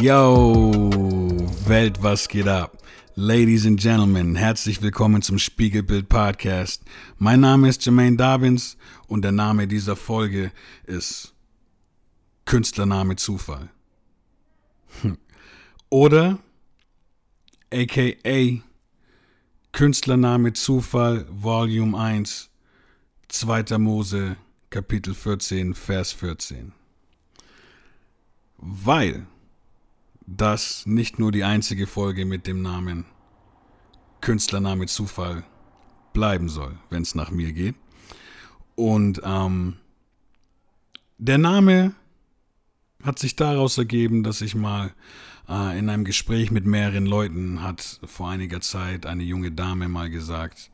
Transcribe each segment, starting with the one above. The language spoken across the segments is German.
Yo, Welt, was geht ab? Ladies and Gentlemen, herzlich willkommen zum Spiegelbild Podcast. Mein Name ist Jermaine Dobbins und der Name dieser Folge ist Künstlername Zufall. Oder aka Künstlername Zufall Volume 1 2. Mose Kapitel 14 Vers 14. Weil das nicht nur die einzige Folge mit dem Namen Künstlername Zufall bleiben soll, wenn es nach mir geht. Und ähm, der Name hat sich daraus ergeben, dass ich mal äh, in einem Gespräch mit mehreren Leuten hat vor einiger Zeit eine junge Dame mal gesagt,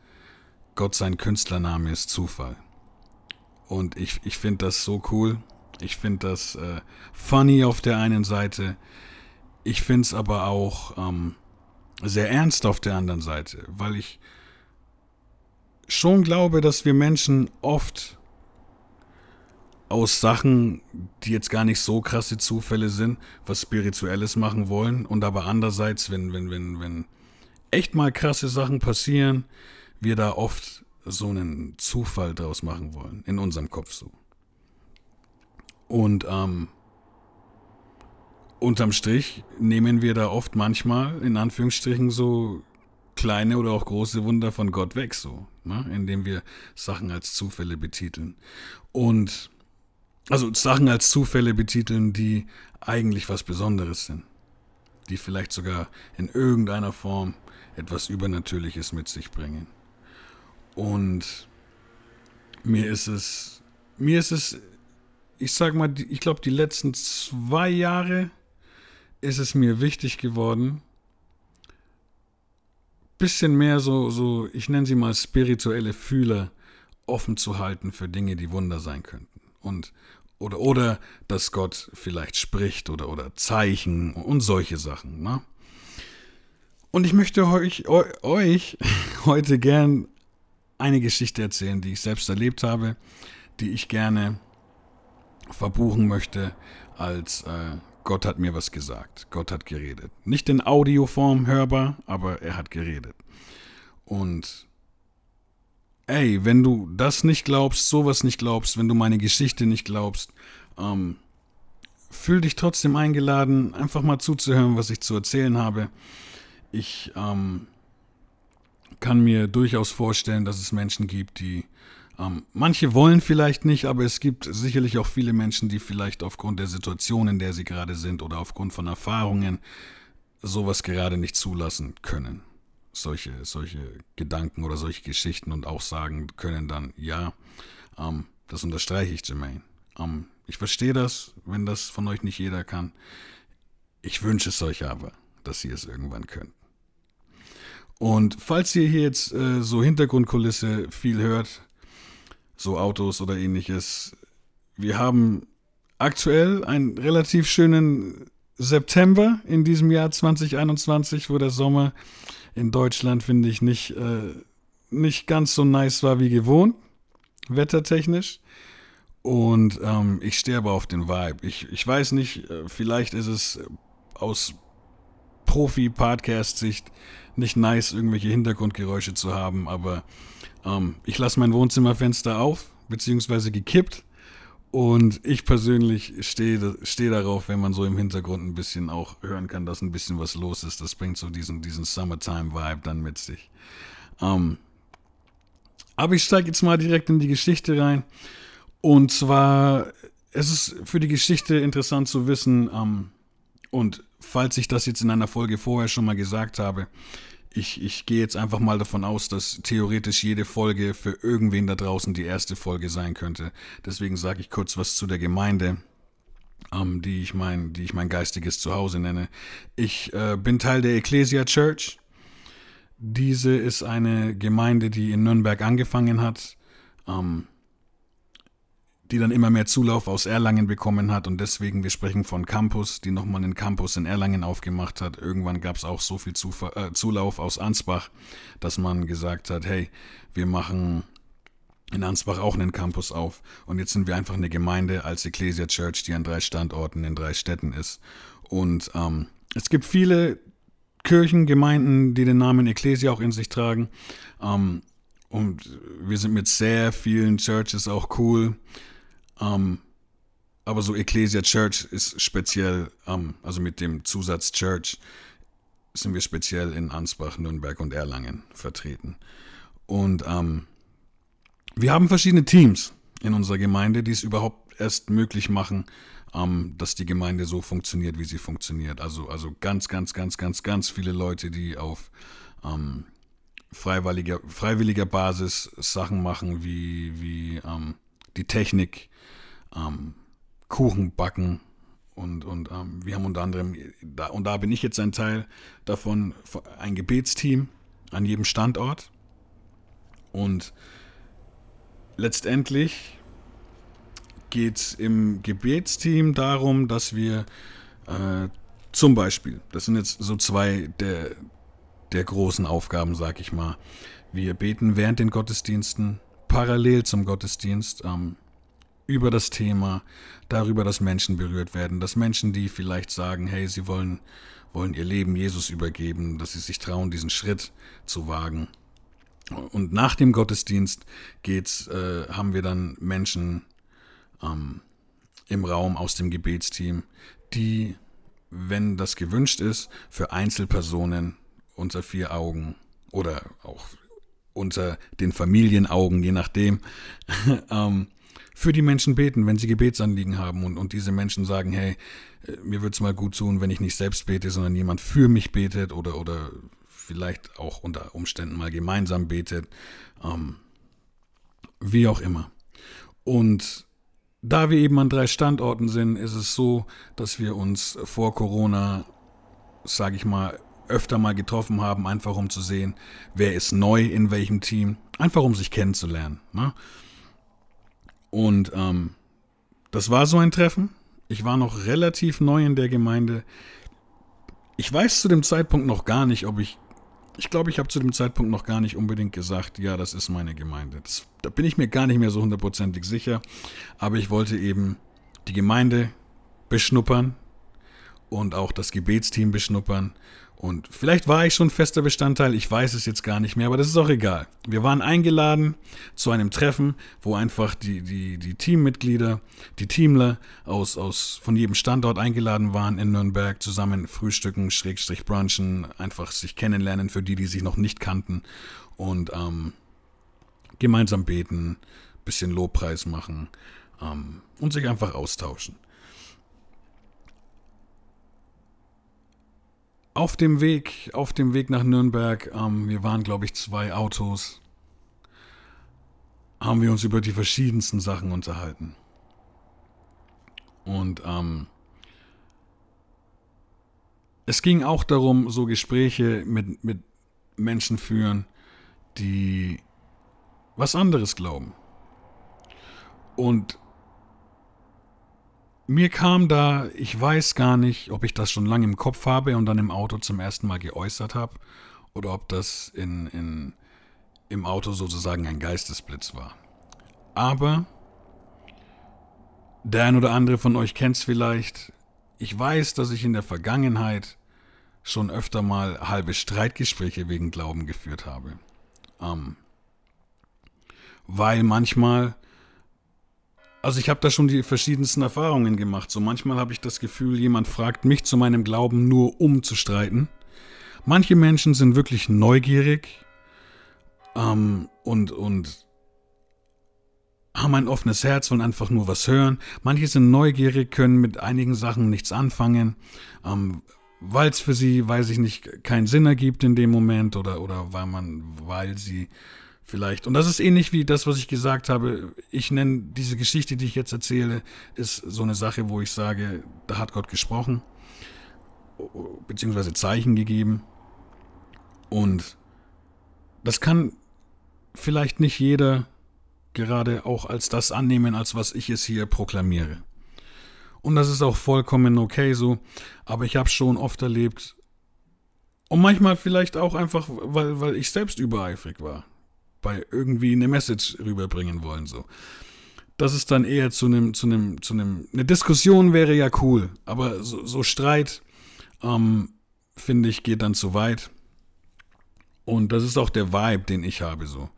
Gott sein Künstlername ist Zufall. Und ich, ich finde das so cool. Ich finde das äh, funny auf der einen Seite. Ich finde es aber auch ähm, sehr ernst auf der anderen Seite, weil ich schon glaube, dass wir Menschen oft aus Sachen, die jetzt gar nicht so krasse Zufälle sind, was Spirituelles machen wollen und aber andererseits, wenn, wenn, wenn, wenn echt mal krasse Sachen passieren, wir da oft so einen Zufall draus machen wollen, in unserem Kopf so. Und ähm, unterm Strich nehmen wir da oft manchmal, in Anführungsstrichen, so kleine oder auch große Wunder von Gott weg, so, ne? indem wir Sachen als Zufälle betiteln. Und also Sachen als Zufälle betiteln, die eigentlich was Besonderes sind. Die vielleicht sogar in irgendeiner Form etwas Übernatürliches mit sich bringen. Und mir ist es, mir ist es, ich sag mal, ich glaube, die letzten zwei Jahre ist es mir wichtig geworden, bisschen mehr so, so, ich nenne sie mal spirituelle Fühler offen zu halten für Dinge, die Wunder sein könnten. Und, oder, oder, dass Gott vielleicht spricht oder, oder Zeichen und solche Sachen, ne? Und ich möchte euch, euch heute gern eine Geschichte erzählen, die ich selbst erlebt habe, die ich gerne verbuchen möchte als äh, Gott hat mir was gesagt, Gott hat geredet. Nicht in Audioform hörbar, aber er hat geredet. Und ey, wenn du das nicht glaubst, sowas nicht glaubst, wenn du meine Geschichte nicht glaubst, ähm, fühl dich trotzdem eingeladen, einfach mal zuzuhören, was ich zu erzählen habe. Ich ähm, kann mir durchaus vorstellen, dass es Menschen gibt, die ähm, manche wollen vielleicht nicht, aber es gibt sicherlich auch viele Menschen, die vielleicht aufgrund der Situation, in der sie gerade sind oder aufgrund von Erfahrungen sowas gerade nicht zulassen können. Solche, solche Gedanken oder solche Geschichten und auch sagen können dann, ja, ähm, das unterstreiche ich, Jermaine. Ähm, ich verstehe das, wenn das von euch nicht jeder kann. Ich wünsche es euch aber, dass ihr es irgendwann könnt. Und falls ihr hier jetzt äh, so Hintergrundkulisse viel hört, so Autos oder ähnliches. Wir haben aktuell einen relativ schönen September in diesem Jahr 2021, wo der Sommer in Deutschland, finde ich, nicht, äh, nicht ganz so nice war wie gewohnt, wettertechnisch. Und ähm, ich sterbe auf den Vibe. Ich, ich weiß nicht, äh, vielleicht ist es aus Profi-Podcast-Sicht nicht nice, irgendwelche Hintergrundgeräusche zu haben, aber ähm, ich lasse mein Wohnzimmerfenster auf, beziehungsweise gekippt. Und ich persönlich stehe steh darauf, wenn man so im Hintergrund ein bisschen auch hören kann, dass ein bisschen was los ist. Das bringt so diesen, diesen Summertime-Vibe dann mit sich. Ähm, aber ich steige jetzt mal direkt in die Geschichte rein. Und zwar, es ist für die Geschichte interessant zu wissen, ähm, und falls ich das jetzt in einer Folge vorher schon mal gesagt habe, ich, ich gehe jetzt einfach mal davon aus, dass theoretisch jede Folge für irgendwen da draußen die erste Folge sein könnte. Deswegen sage ich kurz was zu der Gemeinde, ähm, die, ich mein, die ich mein geistiges Zuhause nenne. Ich äh, bin Teil der Ecclesia Church. Diese ist eine Gemeinde, die in Nürnberg angefangen hat. Ähm, die dann immer mehr Zulauf aus Erlangen bekommen hat und deswegen, wir sprechen von Campus, die nochmal einen Campus in Erlangen aufgemacht hat. Irgendwann gab es auch so viel Zufa äh, Zulauf aus Ansbach, dass man gesagt hat, hey, wir machen in Ansbach auch einen Campus auf. Und jetzt sind wir einfach eine Gemeinde als Ecclesia Church, die an drei Standorten in drei Städten ist. Und ähm, es gibt viele Kirchen, Gemeinden, die den Namen Ecclesia auch in sich tragen. Ähm, und wir sind mit sehr vielen Churches auch cool. Ähm, aber so Ecclesia Church ist speziell, ähm, also mit dem Zusatz Church sind wir speziell in Ansbach, Nürnberg und Erlangen vertreten. Und ähm, wir haben verschiedene Teams in unserer Gemeinde, die es überhaupt erst möglich machen, ähm, dass die Gemeinde so funktioniert, wie sie funktioniert. Also, also ganz, ganz, ganz, ganz, ganz viele Leute, die auf ähm, freiwilliger, freiwilliger Basis Sachen machen, wie, wie ähm, die Technik, ähm, Kuchen backen und, und ähm, wir haben unter anderem, da, und da bin ich jetzt ein Teil davon, ein Gebetsteam an jedem Standort. Und letztendlich geht es im Gebetsteam darum, dass wir äh, zum Beispiel, das sind jetzt so zwei der, der großen Aufgaben, sag ich mal. Wir beten während den Gottesdiensten, parallel zum Gottesdienst, ähm, über das Thema, darüber, dass Menschen berührt werden, dass Menschen, die vielleicht sagen, hey, sie wollen, wollen ihr Leben Jesus übergeben, dass sie sich trauen, diesen Schritt zu wagen. Und nach dem Gottesdienst geht's, äh, haben wir dann Menschen ähm, im Raum aus dem Gebetsteam, die, wenn das gewünscht ist, für Einzelpersonen unter vier Augen oder auch unter den Familienaugen, je nachdem, ähm, für die Menschen beten, wenn sie Gebetsanliegen haben und, und diese Menschen sagen, hey, äh, mir würde es mal gut tun, wenn ich nicht selbst bete, sondern jemand für mich betet oder, oder vielleicht auch unter Umständen mal gemeinsam betet, ähm, wie auch immer. Und da wir eben an drei Standorten sind, ist es so, dass wir uns vor Corona, sage ich mal, öfter mal getroffen haben, einfach um zu sehen, wer ist neu in welchem Team, einfach um sich kennenzulernen. Ne? Und ähm, das war so ein Treffen. Ich war noch relativ neu in der Gemeinde. Ich weiß zu dem Zeitpunkt noch gar nicht, ob ich. Ich glaube, ich habe zu dem Zeitpunkt noch gar nicht unbedingt gesagt, ja, das ist meine Gemeinde. Das, da bin ich mir gar nicht mehr so hundertprozentig sicher. Aber ich wollte eben die Gemeinde beschnuppern und auch das Gebetsteam beschnuppern und vielleicht war ich schon fester Bestandteil, ich weiß es jetzt gar nicht mehr, aber das ist auch egal. Wir waren eingeladen zu einem Treffen, wo einfach die, die, die Teammitglieder, die Teamler aus, aus von jedem Standort eingeladen waren in Nürnberg, zusammen frühstücken, Schrägstrich brunchen, einfach sich kennenlernen für die, die sich noch nicht kannten und ähm, gemeinsam beten, bisschen Lobpreis machen ähm, und sich einfach austauschen. Auf dem Weg, auf dem Weg nach Nürnberg, ähm, wir waren, glaube ich, zwei Autos, haben wir uns über die verschiedensten Sachen unterhalten. Und ähm, es ging auch darum, so Gespräche mit, mit Menschen führen, die was anderes glauben. Und mir kam da, ich weiß gar nicht, ob ich das schon lange im Kopf habe und dann im Auto zum ersten Mal geäußert habe oder ob das in, in, im Auto sozusagen ein Geistesblitz war. Aber der ein oder andere von euch kennt es vielleicht. Ich weiß, dass ich in der Vergangenheit schon öfter mal halbe Streitgespräche wegen Glauben geführt habe. Ähm, weil manchmal also ich habe da schon die verschiedensten Erfahrungen gemacht. So manchmal habe ich das Gefühl, jemand fragt mich zu meinem Glauben nur um zu streiten. Manche Menschen sind wirklich neugierig ähm, und, und haben ein offenes Herz, wollen einfach nur was hören. Manche sind neugierig, können mit einigen Sachen nichts anfangen, ähm, weil es für sie, weiß ich nicht, keinen Sinn ergibt in dem Moment oder, oder weil man, weil sie vielleicht. Und das ist ähnlich wie das, was ich gesagt habe. Ich nenne diese Geschichte, die ich jetzt erzähle, ist so eine Sache, wo ich sage, da hat Gott gesprochen, beziehungsweise Zeichen gegeben. Und das kann vielleicht nicht jeder gerade auch als das annehmen, als was ich es hier proklamiere. Und das ist auch vollkommen okay so. Aber ich habe schon oft erlebt, und manchmal vielleicht auch einfach, weil, weil ich selbst übereifrig war bei irgendwie eine Message rüberbringen wollen, so. das ist dann eher zu einem, zu einem, zu einem, eine Diskussion wäre ja cool, aber so, so Streit, ähm, finde ich, geht dann zu weit. Und das ist auch der Vibe, den ich habe, so.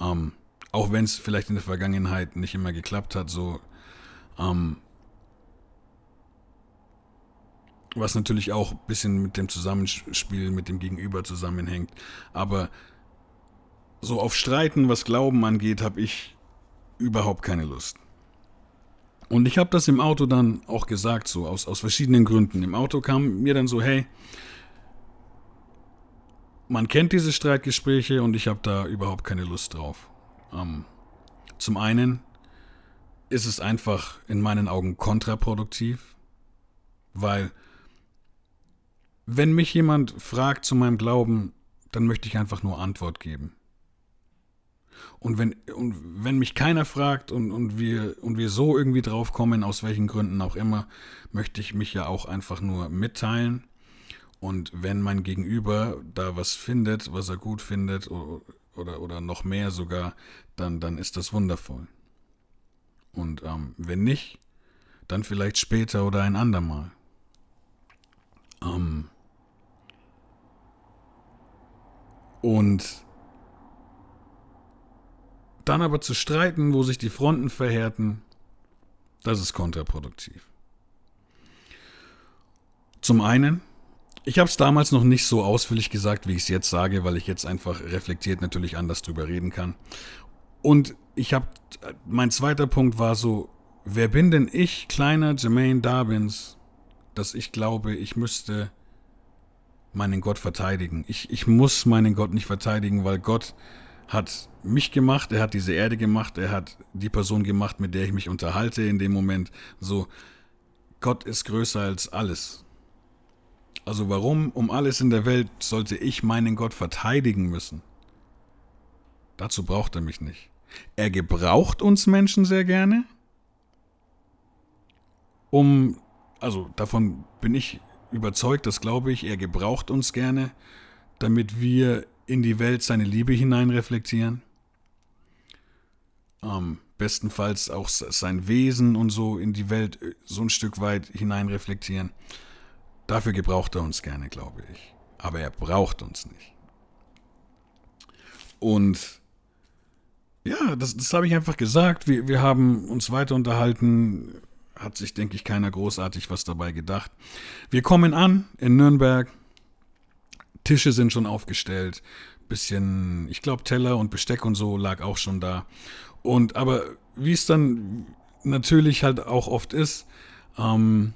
Ähm, auch wenn es vielleicht in der Vergangenheit nicht immer geklappt hat, so. Ähm, was natürlich auch ein bisschen mit dem Zusammenspiel mit dem Gegenüber zusammenhängt. Aber so auf Streiten, was Glauben angeht, habe ich überhaupt keine Lust. Und ich habe das im Auto dann auch gesagt, so aus, aus verschiedenen Gründen. Im Auto kam mir dann so, hey, man kennt diese Streitgespräche und ich habe da überhaupt keine Lust drauf. Ähm, zum einen ist es einfach in meinen Augen kontraproduktiv, weil wenn mich jemand fragt zu meinem Glauben, dann möchte ich einfach nur Antwort geben. Und wenn, und wenn mich keiner fragt und, und, wir, und wir so irgendwie drauf kommen, aus welchen Gründen auch immer, möchte ich mich ja auch einfach nur mitteilen. Und wenn mein Gegenüber da was findet, was er gut findet oder, oder, noch mehr sogar, dann, dann ist das wundervoll. Und ähm, wenn nicht, dann vielleicht später oder ein andermal. Ähm, Und dann aber zu streiten, wo sich die Fronten verhärten, das ist kontraproduktiv. Zum einen, ich habe es damals noch nicht so ausführlich gesagt, wie ich es jetzt sage, weil ich jetzt einfach reflektiert natürlich anders drüber reden kann. Und ich habe, mein zweiter Punkt war so, wer bin denn ich, kleiner Jermaine Darwins, dass ich glaube, ich müsste meinen Gott verteidigen. Ich, ich muss meinen Gott nicht verteidigen, weil Gott hat mich gemacht, er hat diese Erde gemacht, er hat die Person gemacht, mit der ich mich unterhalte in dem Moment. So, Gott ist größer als alles. Also warum um alles in der Welt sollte ich meinen Gott verteidigen müssen? Dazu braucht er mich nicht. Er gebraucht uns Menschen sehr gerne, um, also davon bin ich überzeugt, das glaube ich, er gebraucht uns gerne, damit wir in die Welt seine Liebe hineinreflektieren. Ähm, bestenfalls auch sein Wesen und so in die Welt äh, so ein Stück weit hineinreflektieren. Dafür gebraucht er uns gerne, glaube ich. Aber er braucht uns nicht. Und ja, das, das habe ich einfach gesagt. Wir, wir haben uns weiter unterhalten hat sich, denke ich, keiner großartig was dabei gedacht. Wir kommen an in Nürnberg. Tische sind schon aufgestellt. Bisschen, ich glaube, Teller und Besteck und so lag auch schon da. Und aber wie es dann natürlich halt auch oft ist, ähm,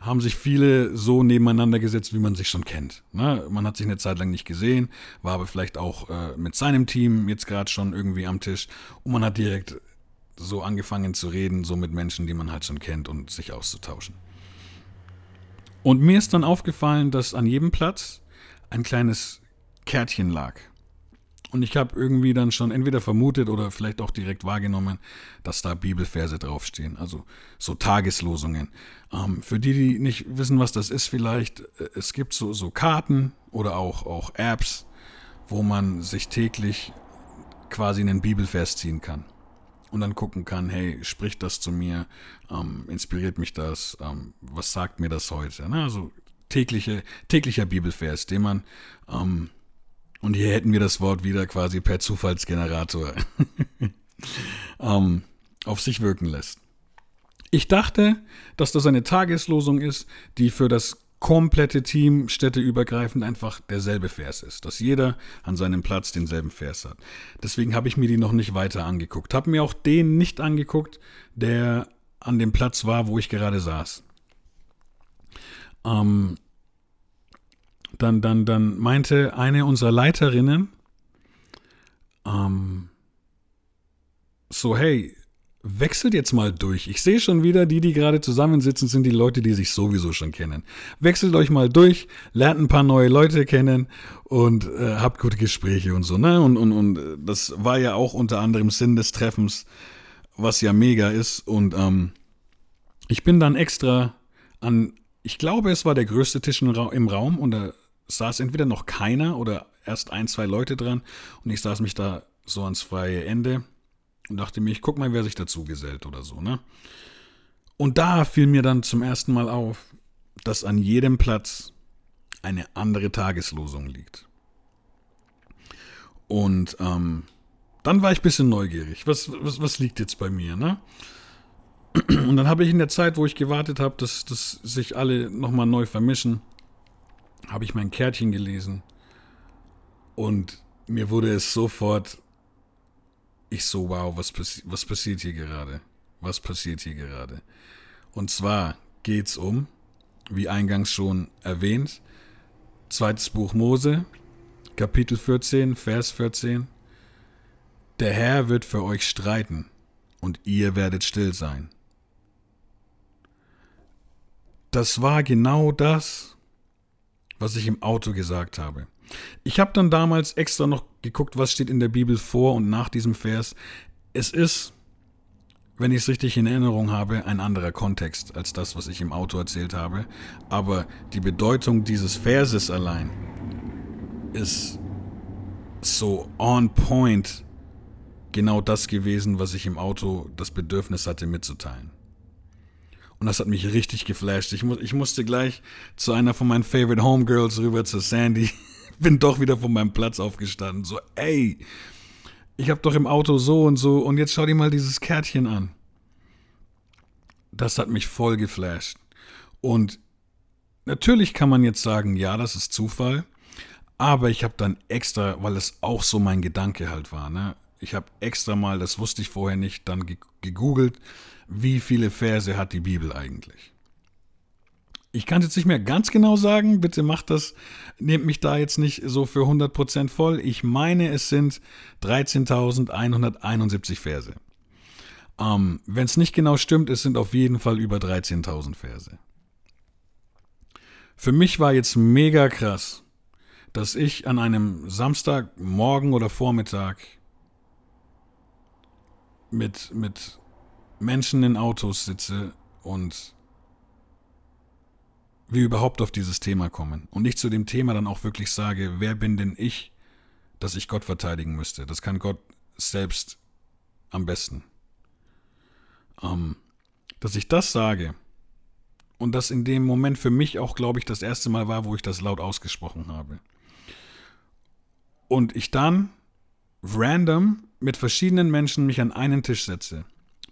haben sich viele so nebeneinander gesetzt, wie man sich schon kennt. Ne? Man hat sich eine Zeit lang nicht gesehen, war aber vielleicht auch äh, mit seinem Team jetzt gerade schon irgendwie am Tisch und man hat direkt so angefangen zu reden, so mit Menschen, die man halt schon kennt und sich auszutauschen. Und mir ist dann aufgefallen, dass an jedem Platz ein kleines Kärtchen lag. Und ich habe irgendwie dann schon entweder vermutet oder vielleicht auch direkt wahrgenommen, dass da Bibelverse draufstehen, also so Tageslosungen. Ähm, für die, die nicht wissen, was das ist, vielleicht, äh, es gibt so, so Karten oder auch, auch Apps, wo man sich täglich quasi einen Bibelvers ziehen kann und dann gucken kann, hey, spricht das zu mir, ähm, inspiriert mich das, ähm, was sagt mir das heute? Ne? Also tägliche, täglicher Bibelvers, den man, ähm, und hier hätten wir das Wort wieder quasi per Zufallsgenerator ähm, auf sich wirken lässt. Ich dachte, dass das eine Tageslosung ist, die für das komplette Team städteübergreifend einfach derselbe Vers ist, dass jeder an seinem Platz denselben Vers hat. Deswegen habe ich mir die noch nicht weiter angeguckt. Habe mir auch den nicht angeguckt, der an dem Platz war, wo ich gerade saß. Ähm, dann, dann, dann meinte eine unserer Leiterinnen ähm, so, hey, wechselt jetzt mal durch. Ich sehe schon wieder, die, die gerade zusammensitzen, sind die Leute, die sich sowieso schon kennen. Wechselt euch mal durch, lernt ein paar neue Leute kennen und äh, habt gute Gespräche und so. Ne? Und, und, und äh, das war ja auch unter anderem Sinn des Treffens, was ja mega ist. Und ähm, ich bin dann extra an, ich glaube, es war der größte Tisch im Raum da saß entweder noch keiner oder erst ein, zwei Leute dran und ich saß mich da so ans freie Ende Und dachte mir, ich guck mal, wer sich dazu gesellt oder so, ne? Und da fiel mir dann zum ersten Mal auf, dass an jedem Platz eine andere Tageslosung liegt. Und ähm, dann war ich ein bisschen neugierig. Was, was, was liegt jetzt bei mir, ne? Und dann habe ich in der Zeit, wo ich gewartet habe, dass, dass sich alle nochmal neu vermischen, habe ich mein Kärtchen gelesen. Und mir wurde es sofort, ich so, wow, was, passi was passiert hier gerade? Was passiert hier gerade? Und zwar geht es um, wie eingangs schon erwähnt, zweites Buch Mose, Kapitel 14, Vers 14. Der Herr wird für euch streiten und ihr werdet still sein. Das war genau das, was ich im Auto gesagt habe. Ich habe dann damals extra noch geguckt, was steht in der Bibel vor und nach diesem Vers. Es ist, wenn ich es richtig in Erinnerung habe, ein anderer Kontext als das, was ich im Auto erzählt habe. Aber die Bedeutung dieses Verses allein ist so on point genau das gewesen, was ich im Auto das Bedürfnis hatte mitzuteilen. Und das hat mich richtig geflasht. Ich, mu ich musste gleich zu einer von meinen Favorite Homegirls rüber, zu Sandy. Bin doch wieder von meinem Platz aufgestanden. So, ey, ich habe doch im Auto so und so und jetzt schau dir mal dieses Kärtchen an. Das hat mich voll geflasht. Und natürlich kann man jetzt sagen, ja, das ist Zufall. Aber ich habe dann extra, weil es auch so mein Gedanke halt war, ne? Ich habe extra mal, das wusste ich vorher nicht, dann gegoogelt, wie viele Verse hat die Bibel eigentlich. Ich kann es jetzt nicht mehr ganz genau sagen, bitte macht das, nehmt mich da jetzt nicht so für 100% voll. Ich meine, es sind 13.171 Verse. Ähm, Wenn es nicht genau stimmt, es sind auf jeden Fall über 13.000 Verse. Für mich war jetzt mega krass, dass ich an einem Samstagmorgen oder Vormittag mit, mit Menschen in Autos sitze und wir überhaupt auf dieses Thema kommen. Und ich zu dem Thema dann auch wirklich sage, wer bin denn ich, dass ich Gott verteidigen müsste? Das kann Gott selbst am besten. Ähm, dass ich das sage und das in dem Moment für mich auch, glaube ich, das erste Mal war, wo ich das laut ausgesprochen habe. Und ich dann random mit verschiedenen Menschen mich an einen Tisch setze,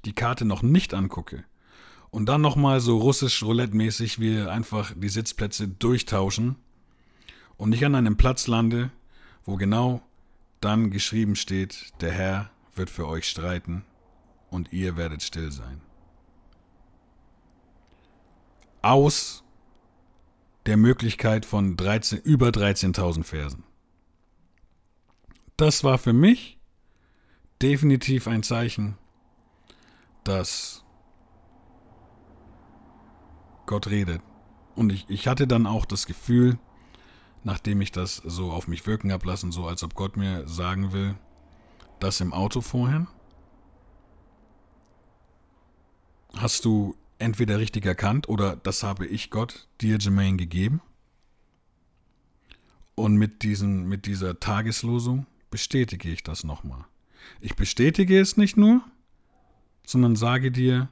die Karte noch nicht angucke und dann nochmal so russisch Roulette-mäßig wir einfach die Sitzplätze durchtauschen und ich an einem Platz lande, wo genau dann geschrieben steht, der Herr wird für euch streiten und ihr werdet still sein. Aus der Möglichkeit von 13, über 13.000 Versen. Das war für mich definitiv ein Zeichen, dass Gott redet. Und ich, ich hatte dann auch das Gefühl, nachdem ich das so auf mich wirken habe lassen, so als ob Gott mir sagen will, das im Auto vorhin, hast du entweder richtig erkannt oder das habe ich Gott dir, Jermaine, gegeben. Und mit, diesen, mit dieser Tageslosung bestätige ich das nochmal. Ich bestätige es nicht nur, sondern sage dir,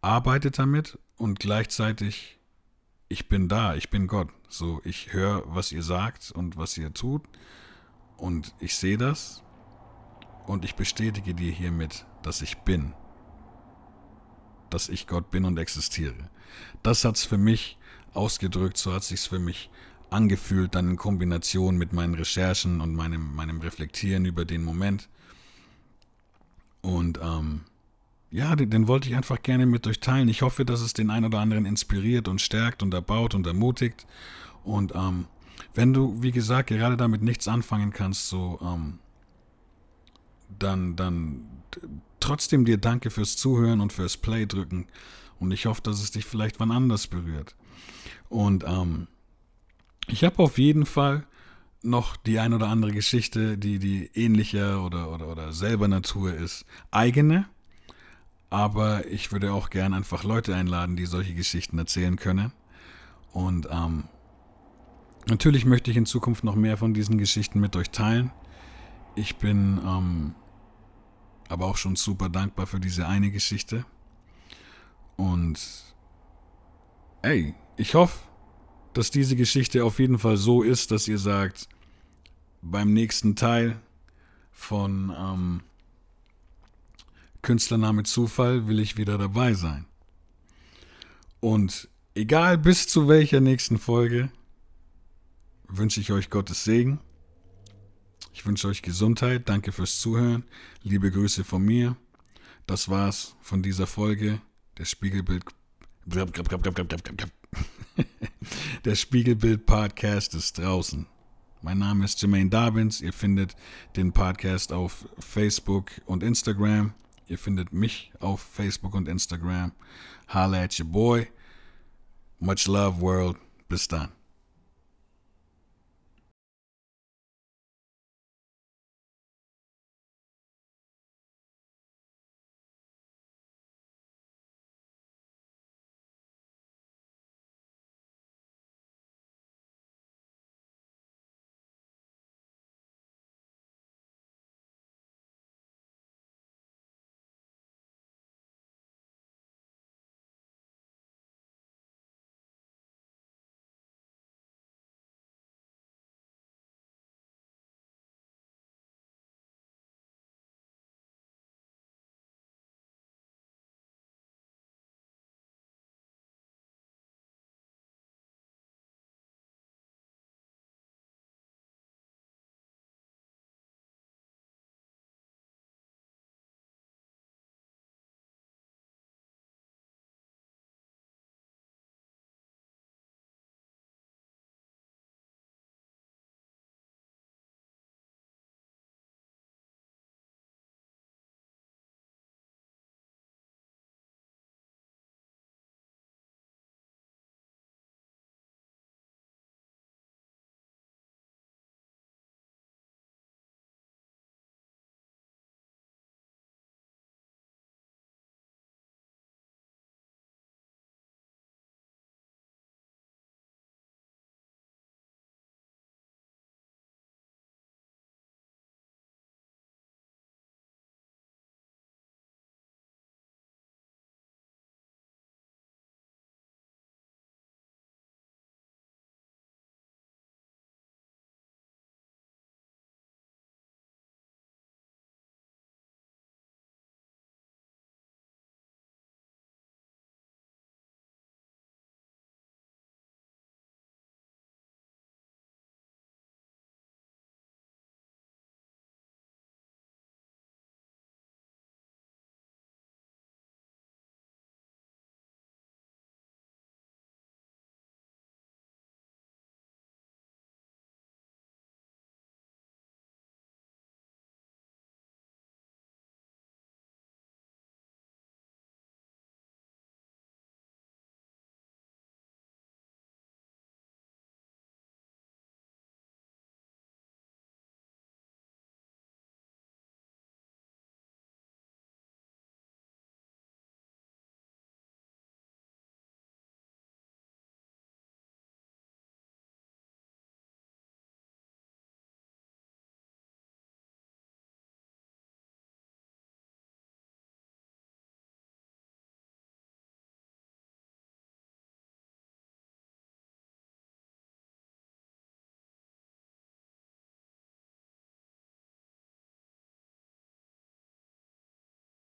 arbeite damit und gleichzeitig, ich bin da, ich bin Gott. So, ich höre, was ihr sagt und was ihr tut und ich sehe das und ich bestätige dir hiermit, dass ich bin. Dass ich Gott bin und existiere. Das hat es für mich ausgedrückt, so hat es sich für mich angefühlt, dann in Kombination mit meinen Recherchen und meinem, meinem Reflektieren über den Moment. Und ähm, ja, den, den, wollte ich einfach gerne mit euch teilen. Ich hoffe, dass es den einen oder anderen inspiriert und stärkt und erbaut und ermutigt. Und ähm, wenn du, wie gesagt, gerade damit nichts anfangen kannst, so, ähm, dann, dann trotzdem dir danke fürs Zuhören und fürs Play drücken. Und ich hoffe, dass es dich vielleicht wann anders berührt. Und ähm, ich habe auf jeden Fall noch die ein oder andere Geschichte, die, die ähnlicher oder, oder, oder selber Natur ist. Eigene. Aber ich würde auch gern einfach Leute einladen, die solche Geschichten erzählen können. Und ähm, natürlich möchte ich in Zukunft noch mehr von diesen Geschichten mit euch teilen. Ich bin ähm, aber auch schon super dankbar für diese eine Geschichte. Und ey, ich hoffe, dass diese Geschichte auf jeden Fall so ist, dass ihr sagt, beim nächsten Teil von ähm, Künstlername Zufall will ich wieder dabei sein. Und egal bis zu welcher nächsten Folge, wünsche ich euch Gottes Segen. Ich wünsche euch Gesundheit. Danke fürs Zuhören. Liebe Grüße von mir. Das war's von dieser Folge. Der Spiegelbild. Der Spiegelbild Podcast ist draußen. Mein Name ist Jermaine Dobbins. Ihr findet den Podcast auf Facebook und Instagram. Ihr findet mich auf Facebook und Instagram. Holla at your boy. Much love, world. Bis dann.